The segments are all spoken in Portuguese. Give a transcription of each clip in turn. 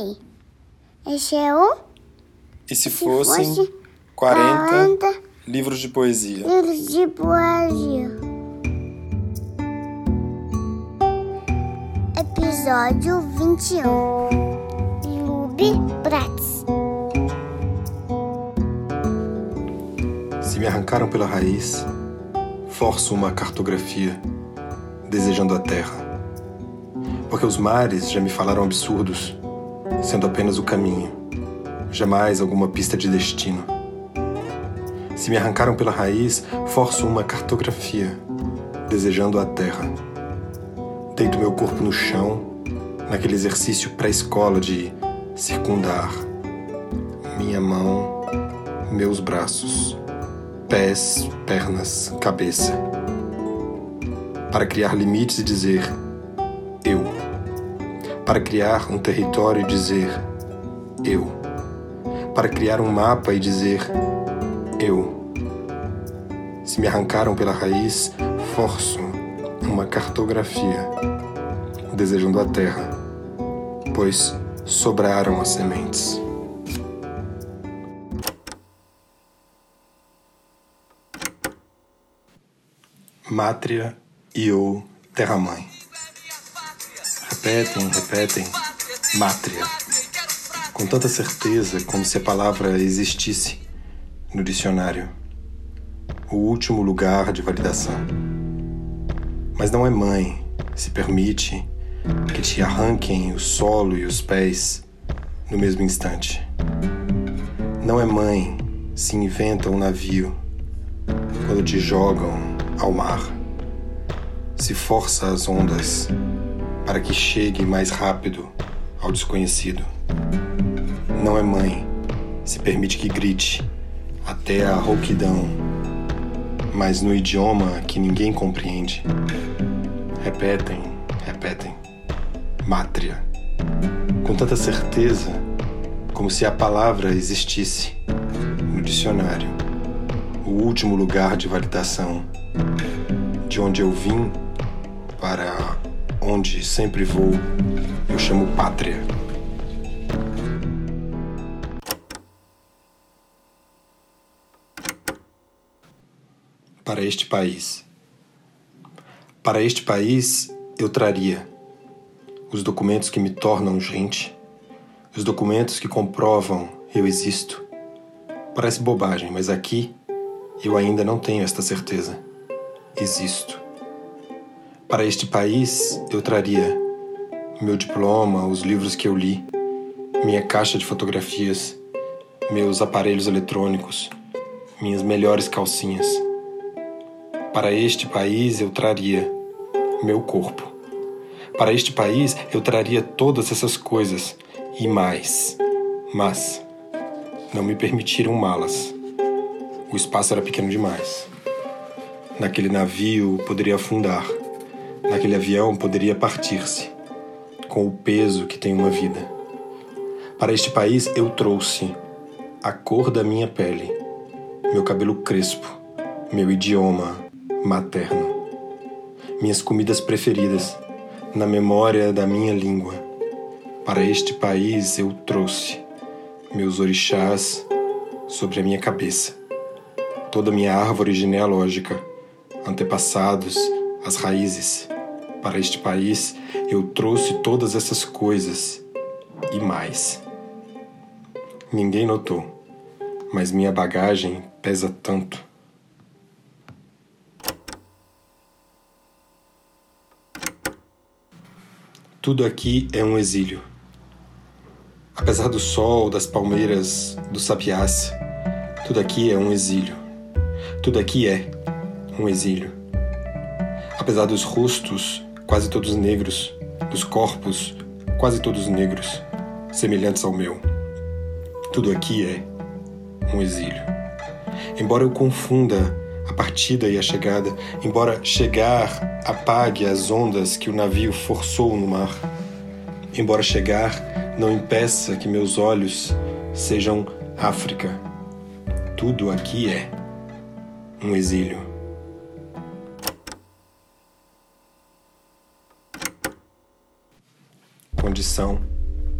Ei, esse é o E se se fossem fosse 40 40 livros de poesia? livros de poesia. Episódio 21 Lube Prats Se me arrancaram pela raiz, forço uma cartografia, desejando a terra. Porque os mares já me falaram absurdos, sendo apenas o caminho, jamais alguma pista de destino. Se me arrancaram pela raiz, forço uma cartografia, desejando a terra. Deito meu corpo no chão, naquele exercício pré-escola de circundar. Minha mão, meus braços pés, pernas, cabeça. Para criar limites e dizer eu. Para criar um território e dizer eu. Para criar um mapa e dizer eu. Se me arrancaram pela raiz, forço uma cartografia, desejando a terra, pois sobraram as sementes. Mátria e ou terra-mãe. Repetem, repetem, mátria. Com tanta certeza como se a palavra existisse no dicionário. O último lugar de validação. Mas não é mãe, se permite que te arranquem o solo e os pés no mesmo instante. Não é mãe, se inventa um navio quando te jogam ao mar. Se força as ondas para que chegue mais rápido ao desconhecido. Não é mãe, se permite que grite até a rouquidão, mas no idioma que ninguém compreende. Repetem, repetem. Mátria. Com tanta certeza como se a palavra existisse no dicionário o último lugar de validação, de onde eu vim para onde sempre vou, eu chamo pátria. Para este país. Para este país eu traria os documentos que me tornam gente, os documentos que comprovam eu existo. Parece bobagem, mas aqui eu ainda não tenho esta certeza. Existo. Para este país, eu traria meu diploma, os livros que eu li, minha caixa de fotografias, meus aparelhos eletrônicos, minhas melhores calcinhas. Para este país, eu traria meu corpo. Para este país, eu traria todas essas coisas e mais. Mas não me permitiram malas. O espaço era pequeno demais. Naquele navio poderia afundar. Naquele avião poderia partir-se, com o peso que tem uma vida. Para este país eu trouxe a cor da minha pele, meu cabelo crespo, meu idioma materno, minhas comidas preferidas, na memória da minha língua. Para este país eu trouxe meus orixás sobre a minha cabeça toda a minha árvore genealógica, antepassados, as raízes. Para este país eu trouxe todas essas coisas e mais. Ninguém notou, mas minha bagagem pesa tanto. Tudo aqui é um exílio. Apesar do sol, das palmeiras, do sapiás, tudo aqui é um exílio. Tudo aqui é um exílio. Apesar dos rostos, quase todos negros, dos corpos, quase todos negros, semelhantes ao meu. Tudo aqui é um exílio. Embora eu confunda a partida e a chegada, embora chegar apague as ondas que o navio forçou no mar, embora chegar não impeça que meus olhos sejam África, tudo aqui é um exílio. Condição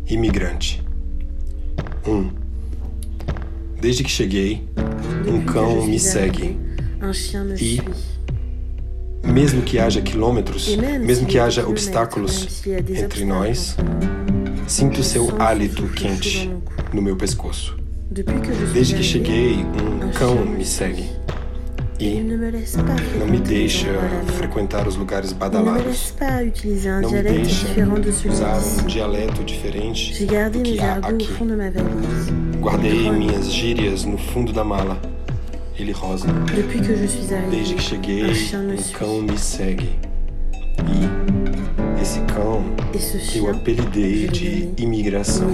imigrante. 1. Um, desde que cheguei, um cão me segue. E, mesmo que haja quilômetros, mesmo que haja obstáculos entre nós, sinto seu hálito quente no meu pescoço. Desde que cheguei, um cão me segue e não me deixa frequentar os lugares badalados. Não me deixa usar um dialeto diferente do que há aqui. Guardei minhas gírias no fundo da mala. Ele rosa. Desde que cheguei, um cão me segue. E esse cão eu apelidei de imigração.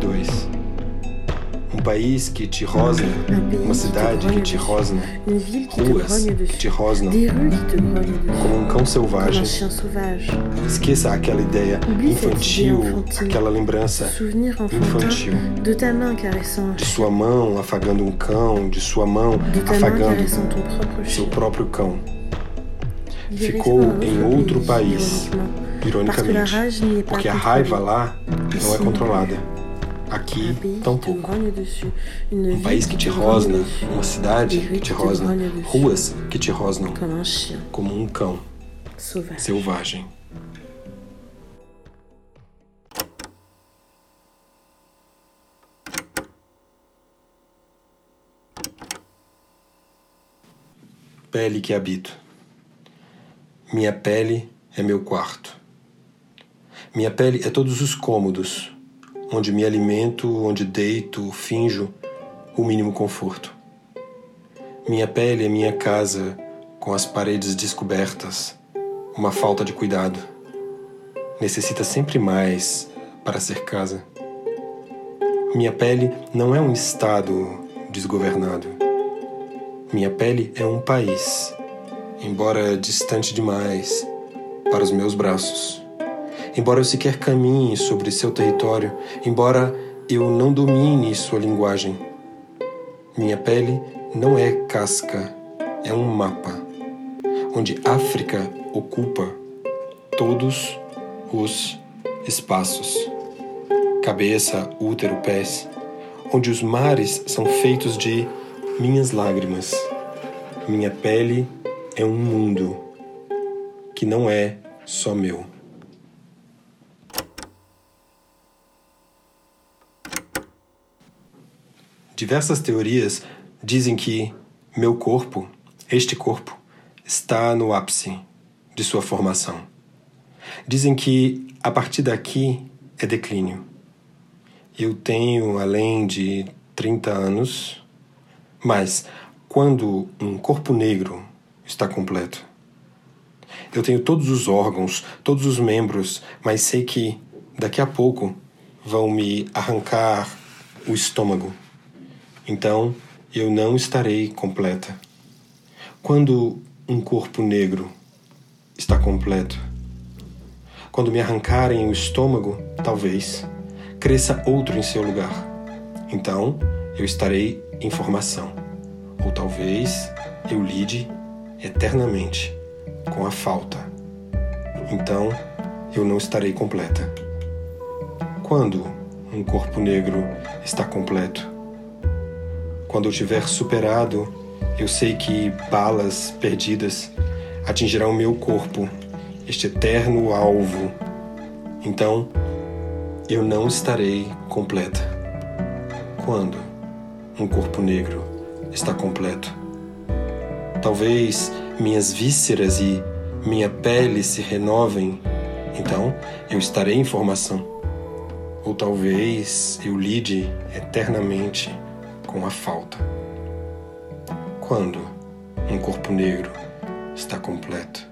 2 um país que te rosna, uma cidade que te rosna, ruas que te rosnam, como um cão selvagem. Esqueça aquela ideia infantil, aquela lembrança infantil. de sua mão afagando um cão, de sua mão afagando seu próprio cão. Ficou em outro país, ironicamente, porque a raiva lá não é controlada. Aqui, tampouco. Um país que te rosna, uma cidade que te rosna, ruas que te rosnam, como um cão selvagem. Pele que habito. Minha pele é meu quarto. Minha pele é todos os cômodos, onde me alimento, onde deito, finjo o mínimo conforto. Minha pele é minha casa, com as paredes descobertas, uma falta de cuidado. Necessita sempre mais para ser casa. Minha pele não é um estado desgovernado. Minha pele é um país, embora distante demais para os meus braços embora eu sequer caminhe sobre seu território, embora eu não domine sua linguagem. Minha pele não é casca, é um mapa, onde África ocupa todos os espaços. Cabeça, útero, pés, onde os mares são feitos de minhas lágrimas. Minha pele é um mundo que não é só meu. Diversas teorias dizem que meu corpo, este corpo, está no ápice de sua formação. Dizem que a partir daqui é declínio. Eu tenho além de 30 anos, mas quando um corpo negro está completo, eu tenho todos os órgãos, todos os membros, mas sei que daqui a pouco vão me arrancar o estômago então eu não estarei completa. Quando um corpo negro está completo, quando me arrancarem o estômago, talvez cresça outro em seu lugar. Então eu estarei em formação. Ou talvez eu lide eternamente com a falta. Então eu não estarei completa. Quando um corpo negro está completo, quando eu tiver superado, eu sei que balas perdidas atingirão meu corpo, este eterno alvo. Então, eu não estarei completa. Quando um corpo negro está completo? Talvez minhas vísceras e minha pele se renovem, então eu estarei em formação. Ou talvez eu lide eternamente com a falta. Quando um corpo negro está completo?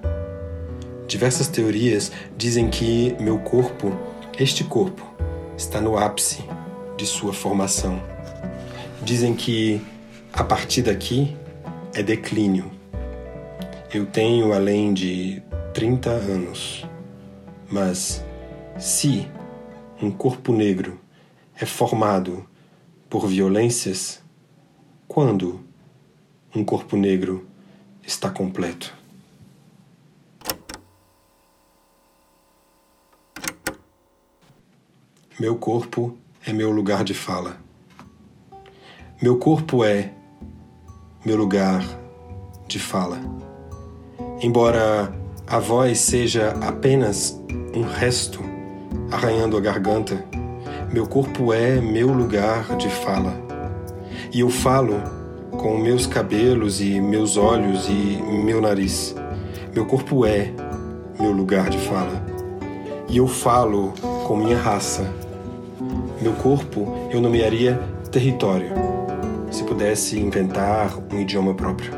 Diversas teorias dizem que meu corpo, este corpo, está no ápice de sua formação. Dizem que a partir daqui é declínio. Eu tenho além de 30 anos, mas se um corpo negro é formado por violências quando um corpo negro está completo. Meu corpo é meu lugar de fala. Meu corpo é meu lugar de fala. Embora a voz seja apenas um resto arranhando a garganta, meu corpo é meu lugar de fala. E eu falo com meus cabelos e meus olhos e meu nariz. Meu corpo é meu lugar de fala. E eu falo com minha raça. Meu corpo eu nomearia território, se pudesse inventar um idioma próprio.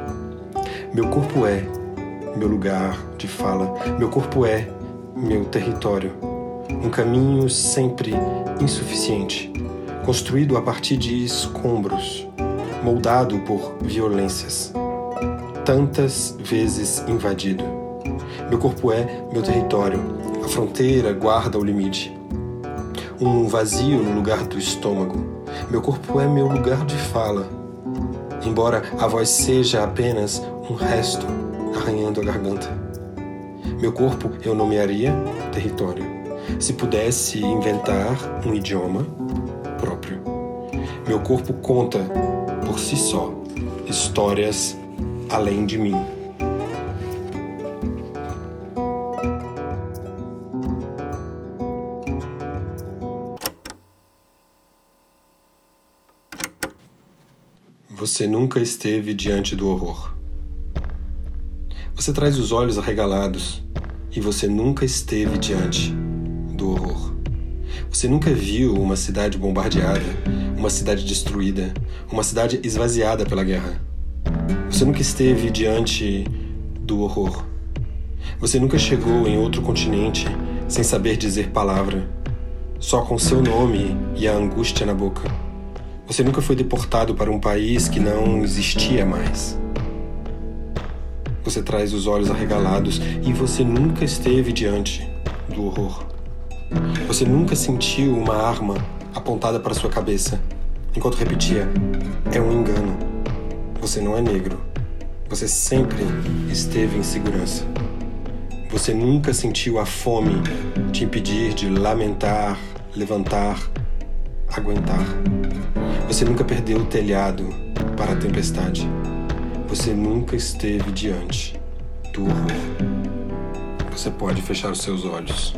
Meu corpo é meu lugar de fala. Meu corpo é meu território. Um caminho sempre insuficiente, construído a partir de escombros, moldado por violências, tantas vezes invadido. Meu corpo é meu território. A fronteira guarda o limite. Um vazio no lugar do estômago. Meu corpo é meu lugar de fala. Embora a voz seja apenas um resto arranhando a garganta. Meu corpo eu nomearia território, se pudesse inventar um idioma próprio. Meu corpo conta por si só histórias além de mim. Você nunca esteve diante do horror. Você traz os olhos arregalados e você nunca esteve diante. Você nunca viu uma cidade bombardeada, uma cidade destruída, uma cidade esvaziada pela guerra. Você nunca esteve diante do horror. Você nunca chegou em outro continente sem saber dizer palavra, só com seu nome e a angústia na boca. Você nunca foi deportado para um país que não existia mais. Você traz os olhos arregalados e você nunca esteve diante do horror. Você nunca sentiu uma arma apontada para sua cabeça enquanto repetia: é um engano. Você não é negro. Você sempre esteve em segurança. Você nunca sentiu a fome te impedir de lamentar, levantar, aguentar. Você nunca perdeu o telhado para a tempestade. Você nunca esteve diante do horror. Você pode fechar os seus olhos.